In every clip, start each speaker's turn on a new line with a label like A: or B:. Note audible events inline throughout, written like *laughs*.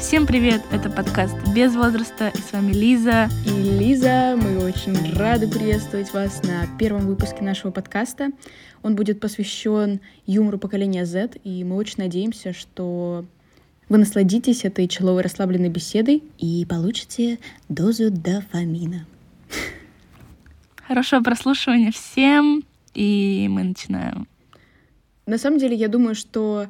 A: Всем привет! Это подкаст «Без возраста» и с вами Лиза.
B: И Лиза, мы очень рады приветствовать вас на первом выпуске нашего подкаста. Он будет посвящен юмору поколения Z, и мы очень надеемся, что вы насладитесь этой человой расслабленной беседой и получите дозу дофамина.
A: Хорошего прослушивания всем, и мы начинаем.
B: На самом деле, я думаю, что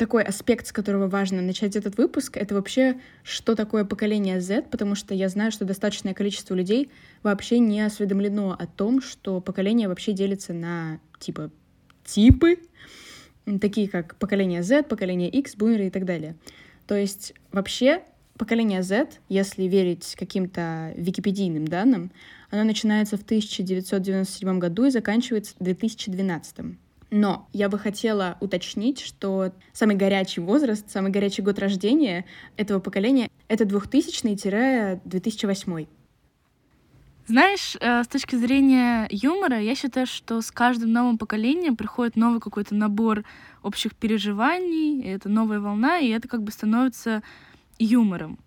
B: такой аспект, с которого важно начать этот выпуск, это вообще, что такое поколение Z, потому что я знаю, что достаточное количество людей вообще не осведомлено о том, что поколение вообще делится на типа типы, такие как поколение Z, поколение X, бумеры и так далее. То есть вообще поколение Z, если верить каким-то википедийным данным, оно начинается в 1997 году и заканчивается в 2012. Но я бы хотела уточнить, что самый горячий возраст, самый горячий год рождения этого поколения — это 2000-2008.
A: Знаешь, э, с точки зрения юмора, я считаю, что с каждым новым поколением приходит новый какой-то набор общих переживаний, это новая волна, и это как бы становится юмором.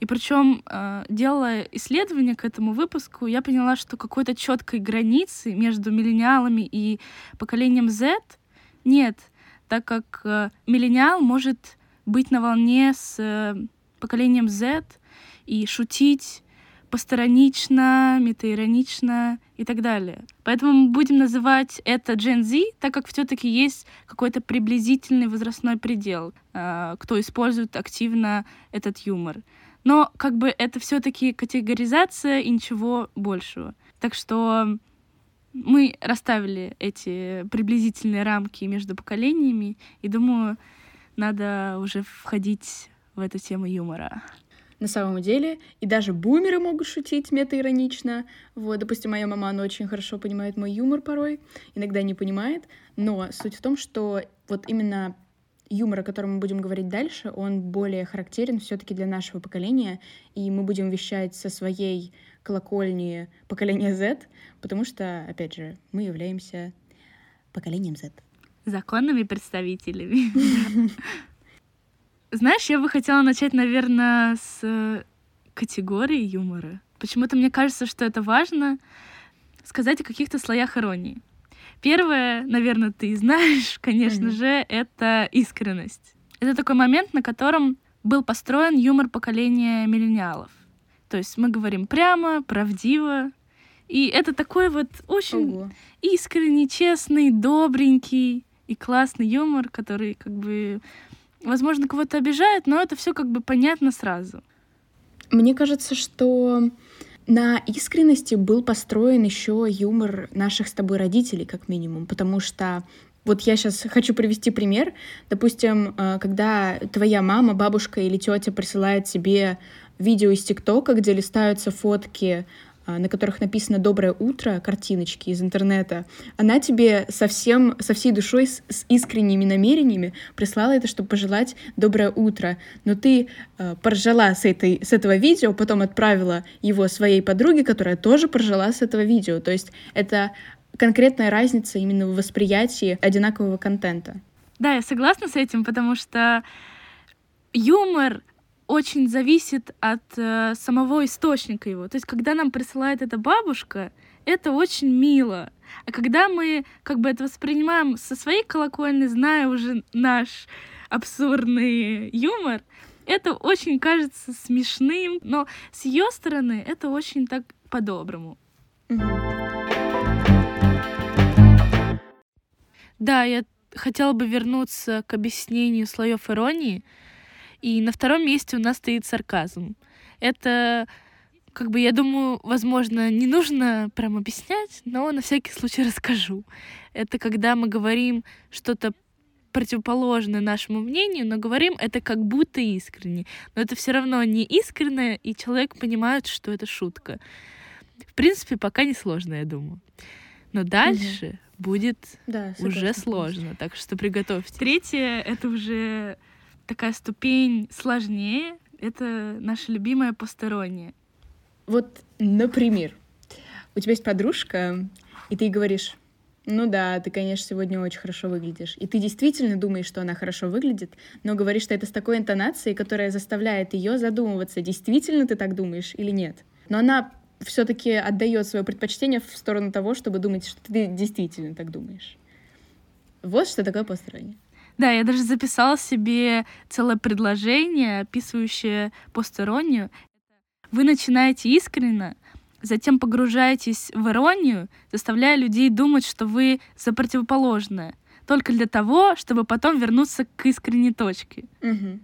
A: И причем, э, делая исследование к этому выпуску, я поняла, что какой-то четкой границы между миллениалами и поколением Z нет, так как э, миллениал может быть на волне с э, поколением Z и шутить посторонично, метаиронично и так далее. Поэтому мы будем называть это Gen Z, так как все-таки есть какой-то приблизительный возрастной предел, кто использует активно этот юмор. Но как бы это все-таки категоризация и ничего большего. Так что мы расставили эти приблизительные рамки между поколениями, и думаю, надо уже входить в эту тему юмора.
B: На самом деле, и даже бумеры могут шутить метаиронично. Вот, допустим, моя мама, она очень хорошо понимает мой юмор порой, иногда не понимает, но суть в том, что вот именно юмор, о котором мы будем говорить дальше, он более характерен все-таки для нашего поколения, и мы будем вещать со своей колокольни поколения Z, потому что, опять же, мы являемся поколением Z.
A: Законными представителями. *laughs* Знаешь, я бы хотела начать, наверное, с категории юмора. Почему-то мне кажется, что это важно сказать о каких-то слоях иронии. Первое, наверное, ты знаешь, конечно mm-hmm. же, это искренность. Это такой момент, на котором был построен юмор поколения миллениалов. То есть мы говорим прямо, правдиво. И это такой вот очень Ого. искренний, честный, добренький и классный юмор, который как бы, возможно, кого-то обижает, но это все как бы понятно сразу.
B: Мне кажется, что на искренности был построен еще юмор наших с тобой родителей, как минимум, потому что вот я сейчас хочу привести пример. Допустим, э, когда твоя мама, бабушка или тетя присылает тебе видео из ТикТока, где листаются фотки на которых написано «Доброе утро», картиночки из интернета, она тебе совсем, со всей душой, с, с искренними намерениями прислала это, чтобы пожелать «Доброе утро». Но ты э, поржала с, этой, с этого видео, потом отправила его своей подруге, которая тоже поржала с этого видео. То есть это конкретная разница именно в восприятии одинакового контента.
A: Да, я согласна с этим, потому что юмор очень зависит от э, самого источника его. То есть, когда нам присылает эта бабушка, это очень мило. А когда мы как бы это воспринимаем со своей колокольни, зная уже наш абсурдный юмор, это очень кажется смешным, но с ее стороны это очень так по-доброму. Да, я хотела бы вернуться к объяснению слоев иронии. И на втором месте у нас стоит сарказм. Это, как бы, я думаю, возможно, не нужно прям объяснять, но на всякий случай расскажу. Это когда мы говорим что-то противоположное нашему мнению, но говорим это как будто искренне. Но это все равно не искренне, и человек понимает, что это шутка. В принципе, пока не сложно, я думаю. Но дальше угу. будет да, уже сложно, так что приготовьтесь. Третье — это уже такая ступень сложнее — это наша любимая посторонняя.
B: Вот, например, у тебя есть подружка, и ты говоришь, Ну да, ты, конечно, сегодня очень хорошо выглядишь. И ты действительно думаешь, что она хорошо выглядит, но говоришь, что это с такой интонацией, которая заставляет ее задумываться, действительно ты так думаешь или нет. Но она все-таки отдает свое предпочтение в сторону того, чтобы думать, что ты действительно так думаешь. Вот что такое постороннее.
A: Да, я даже записала себе целое предложение, описывающее постеронию. Вы начинаете искренне, затем погружаетесь в иронию, заставляя людей думать, что вы за противоположное, только для того, чтобы потом вернуться к искренней точке.
B: Угу.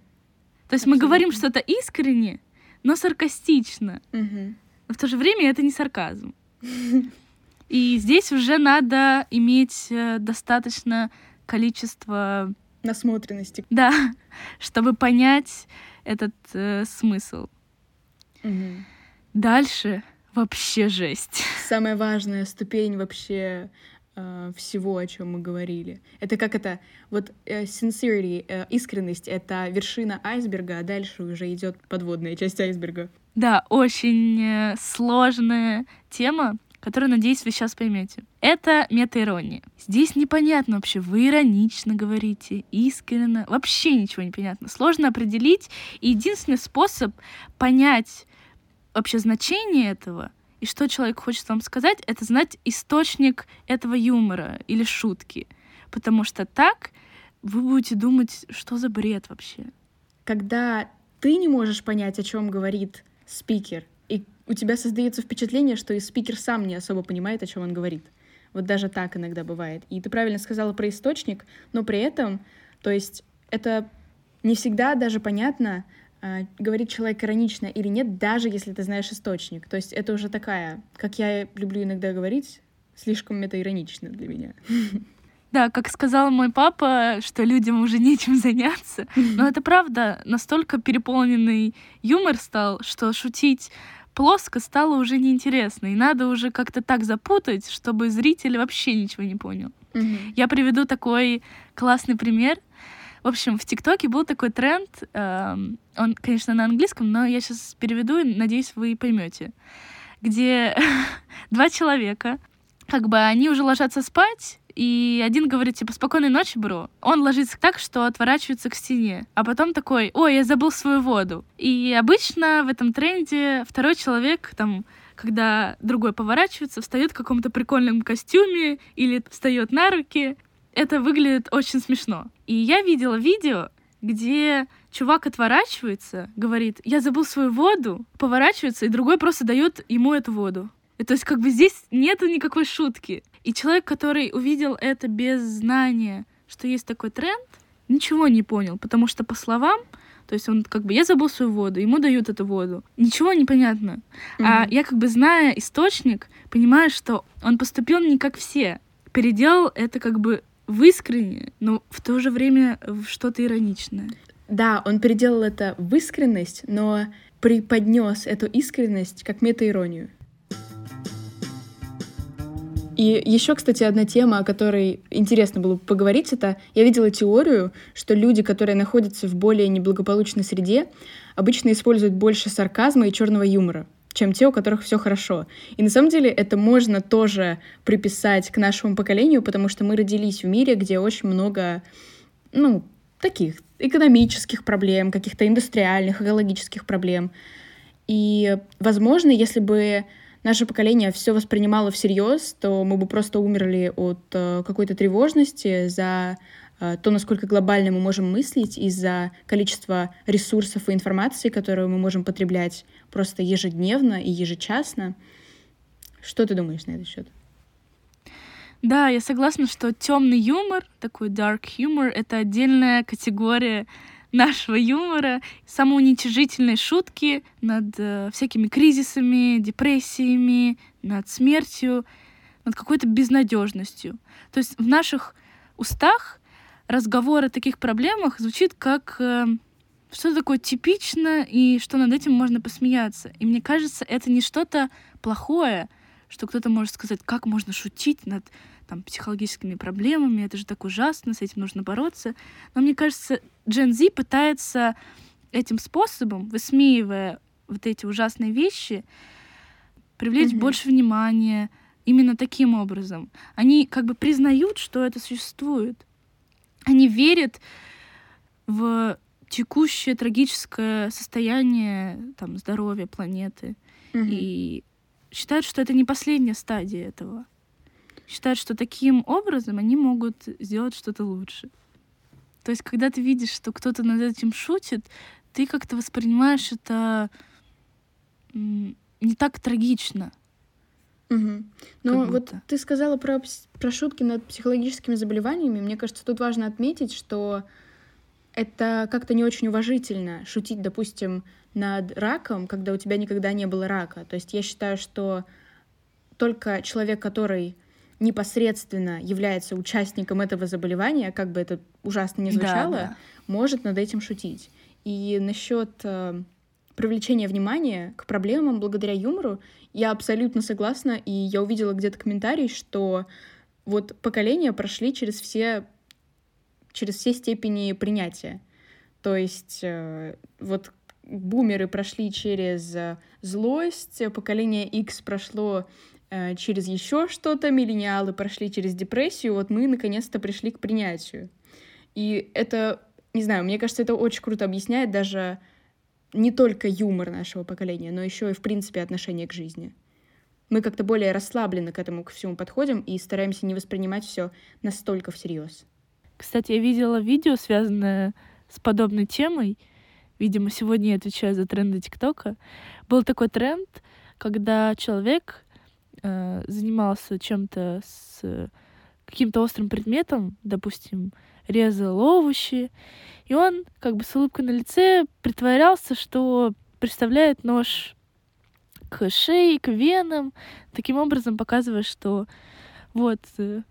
B: То
A: есть Абсолютно. мы говорим что-то искренне, но саркастично.
B: Угу.
A: Но в то же время это не сарказм. *laughs* И здесь уже надо иметь э, достаточно количество
B: насмотренности.
A: Да, чтобы понять этот э, смысл.
B: Угу.
A: Дальше вообще жесть.
B: Самая важная ступень вообще э, всего, о чем мы говорили. Это как это, вот э, sincerity, э, искренность — это вершина айсберга, а дальше уже идет подводная часть айсберга.
A: Да, очень э, сложная тема, которую, надеюсь, вы сейчас поймете. Это мета-ирония. Здесь непонятно вообще, вы иронично говорите, искренне, вообще ничего не понятно. Сложно определить, и единственный способ понять вообще значение этого и что человек хочет вам сказать, это знать источник этого юмора или шутки. Потому что так вы будете думать, что за бред вообще.
B: Когда ты не можешь понять, о чем говорит спикер, у тебя создается впечатление, что и спикер сам не особо понимает, о чем он говорит. Вот даже так иногда бывает. И ты правильно сказала про источник, но при этом, то есть это не всегда даже понятно, э, говорит человек иронично или нет, даже если ты знаешь источник. То есть это уже такая, как я люблю иногда говорить, слишком это иронично для меня. *laughs*
A: Да, как сказал мой папа, что людям уже нечем заняться. Но это правда, настолько переполненный юмор стал, что шутить плоско стало уже неинтересно, и надо уже как-то так запутать, чтобы зритель вообще ничего не понял.
B: Mm-hmm.
A: Я приведу такой классный пример. В общем, в ТикТоке был такой тренд, э, он, конечно, на английском, но я сейчас переведу, и надеюсь, вы поймете, где *laughs* два человека, как бы они уже ложатся спать, и один говорит, типа, спокойной ночи, бро. Он ложится так, что отворачивается к стене. А потом такой, ой, я забыл свою воду. И обычно в этом тренде второй человек, там, когда другой поворачивается, встает в каком-то прикольном костюме или встает на руки. Это выглядит очень смешно. И я видела видео, где чувак отворачивается, говорит, я забыл свою воду, поворачивается, и другой просто дает ему эту воду. То есть как бы здесь нету никакой шутки. И человек, который увидел это без знания, что есть такой тренд, ничего не понял, потому что по словам, то есть он как бы, я забыл свою воду, ему дают эту воду. Ничего не понятно. Mm-hmm. А я как бы, зная источник, понимаю, что он поступил не как все. Переделал это как бы в искренне, но в то же время в что-то ироничное.
B: Да, он переделал это в искренность, но преподнес эту искренность как метаиронию. И еще, кстати, одна тема, о которой интересно было поговорить, это я видела теорию, что люди, которые находятся в более неблагополучной среде, обычно используют больше сарказма и черного юмора чем те, у которых все хорошо. И на самом деле это можно тоже приписать к нашему поколению, потому что мы родились в мире, где очень много, ну, таких экономических проблем, каких-то индустриальных, экологических проблем. И, возможно, если бы наше поколение все воспринимало всерьез, то мы бы просто умерли от э, какой-то тревожности за э, то, насколько глобально мы можем мыслить, из-за количества ресурсов и информации, которую мы можем потреблять просто ежедневно и ежечасно. Что ты думаешь на этот счет?
A: Да, я согласна, что темный юмор, такой dark humor, это отдельная категория нашего юмора, самоуничижительные шутки над э, всякими кризисами, депрессиями, над смертью, над какой-то безнадежностью. То есть в наших устах разговор о таких проблемах звучит как э, что-то такое типичное и что над этим можно посмеяться. И мне кажется, это не что-то плохое, что кто-то может сказать, как можно шутить над там, психологическими проблемами, это же так ужасно, с этим нужно бороться. Но мне кажется, Gen Z пытается этим способом, высмеивая вот эти ужасные вещи, привлечь mm-hmm. больше внимания, именно таким образом. Они как бы признают, что это существует. Они верят в текущее трагическое состояние там, здоровья планеты.
B: Мгм.
A: И считают, что это не последняя стадия этого. Считают, что таким образом они могут сделать что-то лучше. То есть, когда ты видишь, что кто-то над этим шутит, ты как-то воспринимаешь это не так трагично.
B: Мгм. Ну, вот ты сказала про, про шутки над психологическими заболеваниями. Мне кажется, тут важно отметить, что это как-то не очень уважительно шутить, допустим, над раком, когда у тебя никогда не было рака. То есть я считаю, что только человек, который непосредственно является участником этого заболевания, как бы это ужасно
A: Да,
B: звучало,
A: да.
B: может над этим шутить. И насчет э, привлечения внимания к проблемам благодаря юмору, я абсолютно согласна, и я увидела где-то комментарий, что вот поколения прошли через все, через все степени принятия. То есть э, вот бумеры прошли через э, злость, поколение X прошло через еще что-то, миллениалы прошли через депрессию, вот мы наконец-то пришли к принятию. И это, не знаю, мне кажется, это очень круто объясняет даже не только юмор нашего поколения, но еще и, в принципе, отношение к жизни. Мы как-то более расслабленно к этому ко всему подходим и стараемся не воспринимать все настолько всерьез.
A: Кстати, я видела видео, связанное с подобной темой. Видимо, сегодня я отвечаю за тренды ТикТока. Был такой тренд, когда человек э, занимался чем-то с э, каким-то острым предметом, допустим, резал овощи, и он как бы с улыбкой на лице притворялся, что представляет нож к шее, к венам, таким образом показывая, что вот э,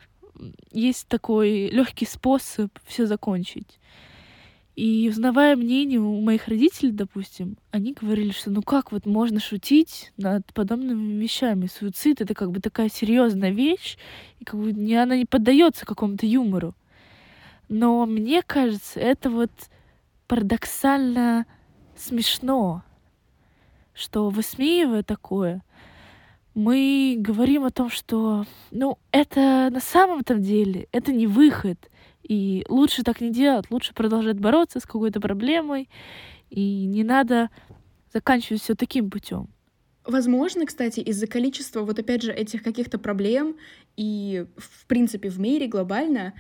A: есть такой легкий способ все закончить. И узнавая мнение у моих родителей, допустим, они говорили, что ну как вот можно шутить над подобными вещами. Суицид это как бы такая серьезная вещь, и как бы не, она не поддается какому-то юмору. Но мне кажется, это вот парадоксально смешно, что высмеивая такое, мы говорим о том, что, ну, это на самом-то деле, это не выход. И лучше так не делать, лучше продолжать бороться с какой-то проблемой, и не надо заканчивать все таким путем.
B: Возможно, кстати, из-за количества вот опять же этих каких-то проблем и в принципе в мире глобально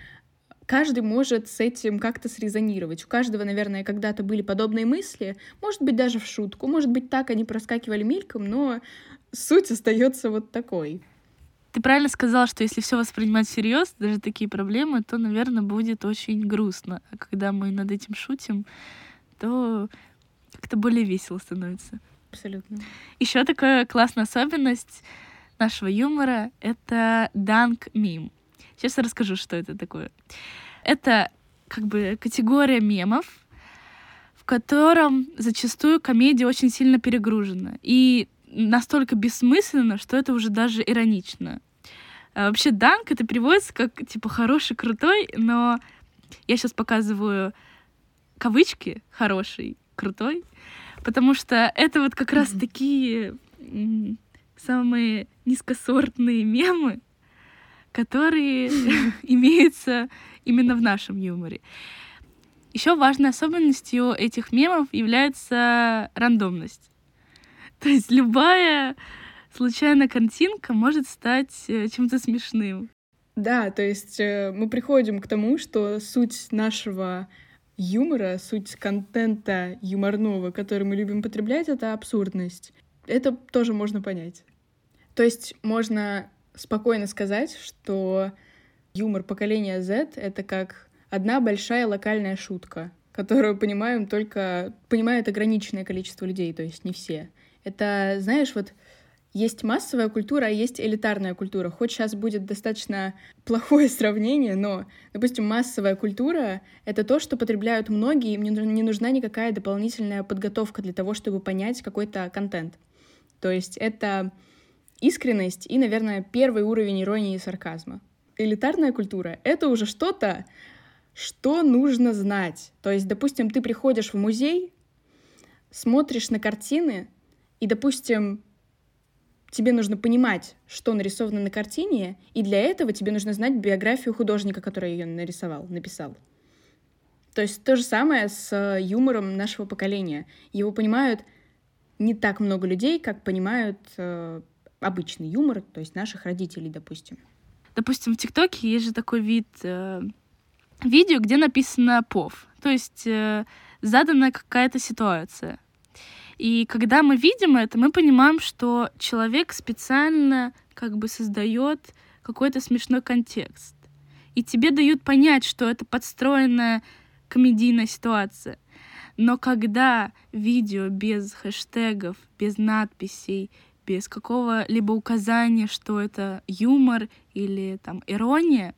B: каждый может с этим как-то срезонировать. У каждого, наверное, когда-то были подобные мысли, может быть, даже в шутку, может быть, так они проскакивали мельком, но суть остается вот такой.
A: Ты правильно сказала, что если все воспринимать всерьез, даже такие проблемы, то, наверное, будет очень грустно. А когда мы над этим шутим, то как-то более весело становится.
B: Абсолютно.
A: Еще такая классная особенность нашего юмора — это данк мим. Сейчас я расскажу, что это такое. Это как бы категория мемов, в котором зачастую комедия очень сильно перегружена. И настолько бессмысленно, что это уже даже иронично. А вообще данк это переводится как типа хороший, крутой, но я сейчас показываю кавычки хороший, крутой, потому что это вот как раз такие м, самые низкосортные мемы, которые *laughs* имеются именно в нашем юморе. Еще важной особенностью этих мемов является рандомность. То есть любая случайная картинка может стать э, чем-то смешным.
B: Да, то есть э, мы приходим к тому, что суть нашего юмора, суть контента юморного, который мы любим потреблять, это абсурдность. Это тоже можно понять. То есть можно спокойно сказать, что юмор поколения Z — это как одна большая локальная шутка, которую понимаем только... понимает ограниченное количество людей, то есть не все. Это, знаешь, вот есть массовая культура, а есть элитарная культура. Хоть сейчас будет достаточно *laughs* плохое сравнение, но, допустим, массовая культура — это то, что потребляют многие, им не нужна- никакая дополнительная подготовка для того, чтобы понять какой-то контент. То есть это искренность и, наверное, первый уровень иронии и сарказма. Элитарная культура — это уже что-то, что нужно знать. То есть, допустим, ты приходишь в музей, смотришь на картины, и, допустим, тебе нужно понимать, что нарисовано на картине, и для этого тебе нужно знать биографию художника, который ее нарисовал, написал. То есть то же самое с э, юмором нашего поколения. Его понимают не так много людей, как понимают э, обычный юмор, то есть наших родителей, допустим.
A: Допустим, в ТикТоке есть же такой вид э, видео, где написано «пов», то есть э, задана какая-то ситуация. И когда мы видим это, мы понимаем, что человек специально как бы создает какой-то смешной контекст. И тебе дают понять, что это подстроенная комедийная ситуация. Но когда видео без хэштегов, без надписей, без какого-либо указания, что это юмор или там ирония,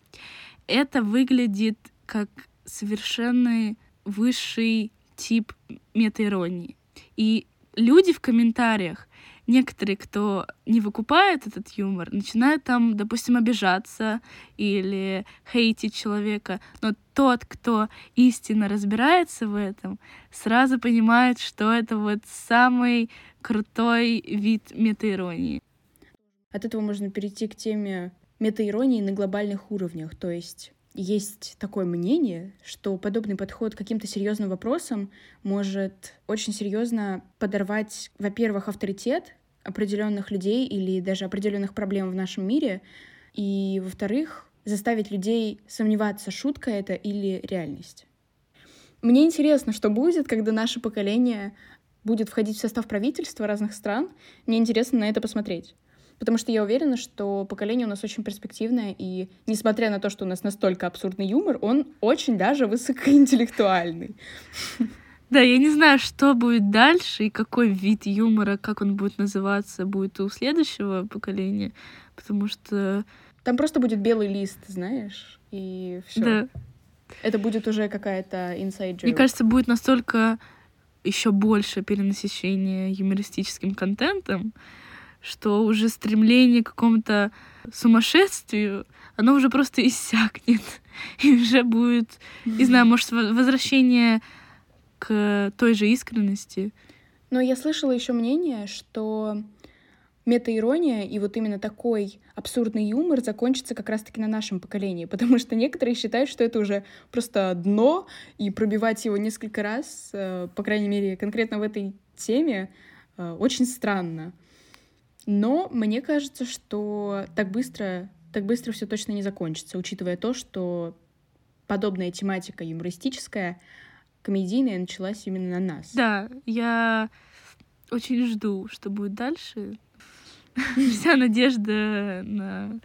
A: это выглядит как совершенно высший тип метаиронии. И люди в комментариях, некоторые, кто не выкупает этот юмор, начинают там, допустим, обижаться или хейтить человека. Но тот, кто истинно разбирается в этом, сразу понимает, что это вот самый крутой вид метаиронии.
B: От этого можно перейти к теме метаиронии на глобальных уровнях, то есть есть такое мнение, что подобный подход к каким-то серьезным вопросам может очень серьезно подорвать, во-первых, авторитет определенных людей или даже определенных проблем в нашем мире, и, во-вторых, заставить людей сомневаться, шутка это или реальность. Мне интересно, что будет, когда наше поколение будет входить в состав правительства разных стран. Мне интересно на это посмотреть потому что я уверена, что поколение у нас очень перспективное, и несмотря на то, что у нас настолько абсурдный юмор, он очень даже высокоинтеллектуальный.
A: Да, я не знаю, что будет дальше и какой вид юмора, как он будет называться, будет у следующего поколения, потому что...
B: Там просто будет белый лист, знаешь, и все. Да. Это будет уже какая-то inside joke.
A: Мне кажется, будет настолько еще больше перенасыщение юмористическим контентом, что уже стремление к какому-то сумасшествию, оно уже просто иссякнет. *laughs* И уже будет, не знаю, может, возвращение к той же искренности.
B: Но я слышала еще мнение, что метаирония и вот именно такой абсурдный юмор закончится как раз-таки на нашем поколении, *laughs* потому что некоторые считают, что это уже просто дно, и пробивать его несколько раз, э, по крайней мере, конкретно в этой теме, э, очень странно. Но мне кажется, что так быстро, так быстро все точно не закончится, учитывая то, что подобная тематика юмористическая, комедийная началась именно на нас.
A: Да, я очень жду, что будет дальше. *laughs* Вся надежда на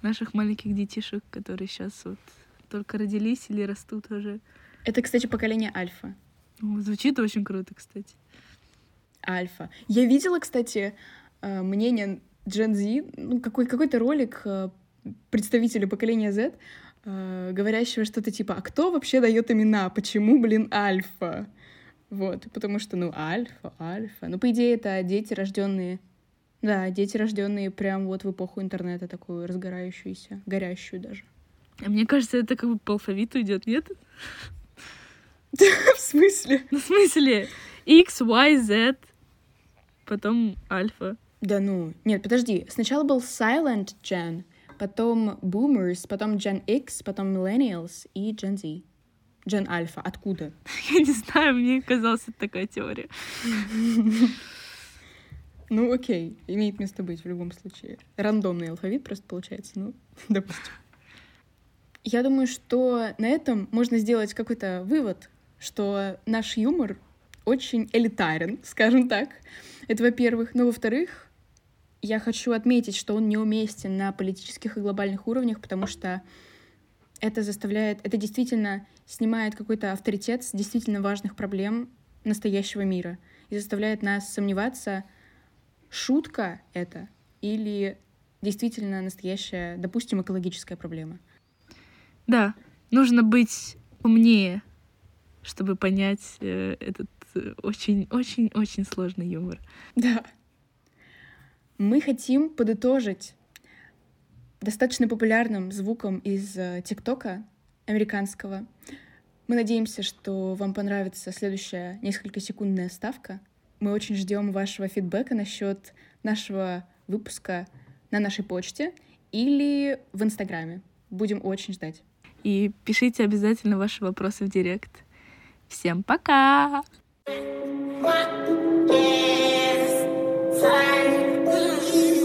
A: наших маленьких детишек, которые сейчас вот только родились или растут уже.
B: Это, кстати, поколение альфа.
A: звучит очень круто, кстати.
B: Альфа. Я видела, кстати, мнение Gen Z, ну, какой, какой-то ролик э, представителя поколения Z, э, говорящего что-то типа, а кто вообще дает имена? Почему, блин, альфа? Вот, потому что, ну, альфа, альфа. Ну, по идее, это дети, рожденные да, дети, рожденные прям вот в эпоху интернета, такую разгорающуюся, горящую даже.
A: А мне кажется, это как бы по алфавиту идет, нет? *laughs*
B: В смысле?
A: Ну, в смысле? X, Y, Z, потом альфа.
B: Да ну, нет, подожди. Сначала был Silent Gen, потом Boomers, потом Gen X, потом Millennials и Gen Z. Gen Alpha. Откуда? *laughs*
A: Я не знаю, мне казалась такая теория. *laughs*
B: Ну, окей, имеет место быть в любом случае. Рандомный алфавит просто получается, ну, *laughs* допустим. Я думаю, что на этом можно сделать какой-то вывод, что наш юмор очень элитарен, скажем так. Это во-первых. Но во-вторых, я хочу отметить, что он неуместен на политических и глобальных уровнях, потому что это заставляет, это действительно снимает какой-то авторитет с действительно важных проблем настоящего мира и заставляет нас сомневаться, шутка это или действительно настоящая, допустим, экологическая проблема.
A: Да, нужно быть умнее, чтобы понять э, этот очень-очень-очень сложный юмор.
B: Да. Мы хотим подытожить достаточно популярным звуком из э, ТикТока американского. Мы надеемся, что вам понравится следующая несколько секундная ставка. Мы очень ждем вашего фидбэка насчет нашего выпуска на нашей почте или в Инстаграме. Будем очень ждать.
A: И пишите обязательно ваши вопросы в директ. Всем пока! you Fine.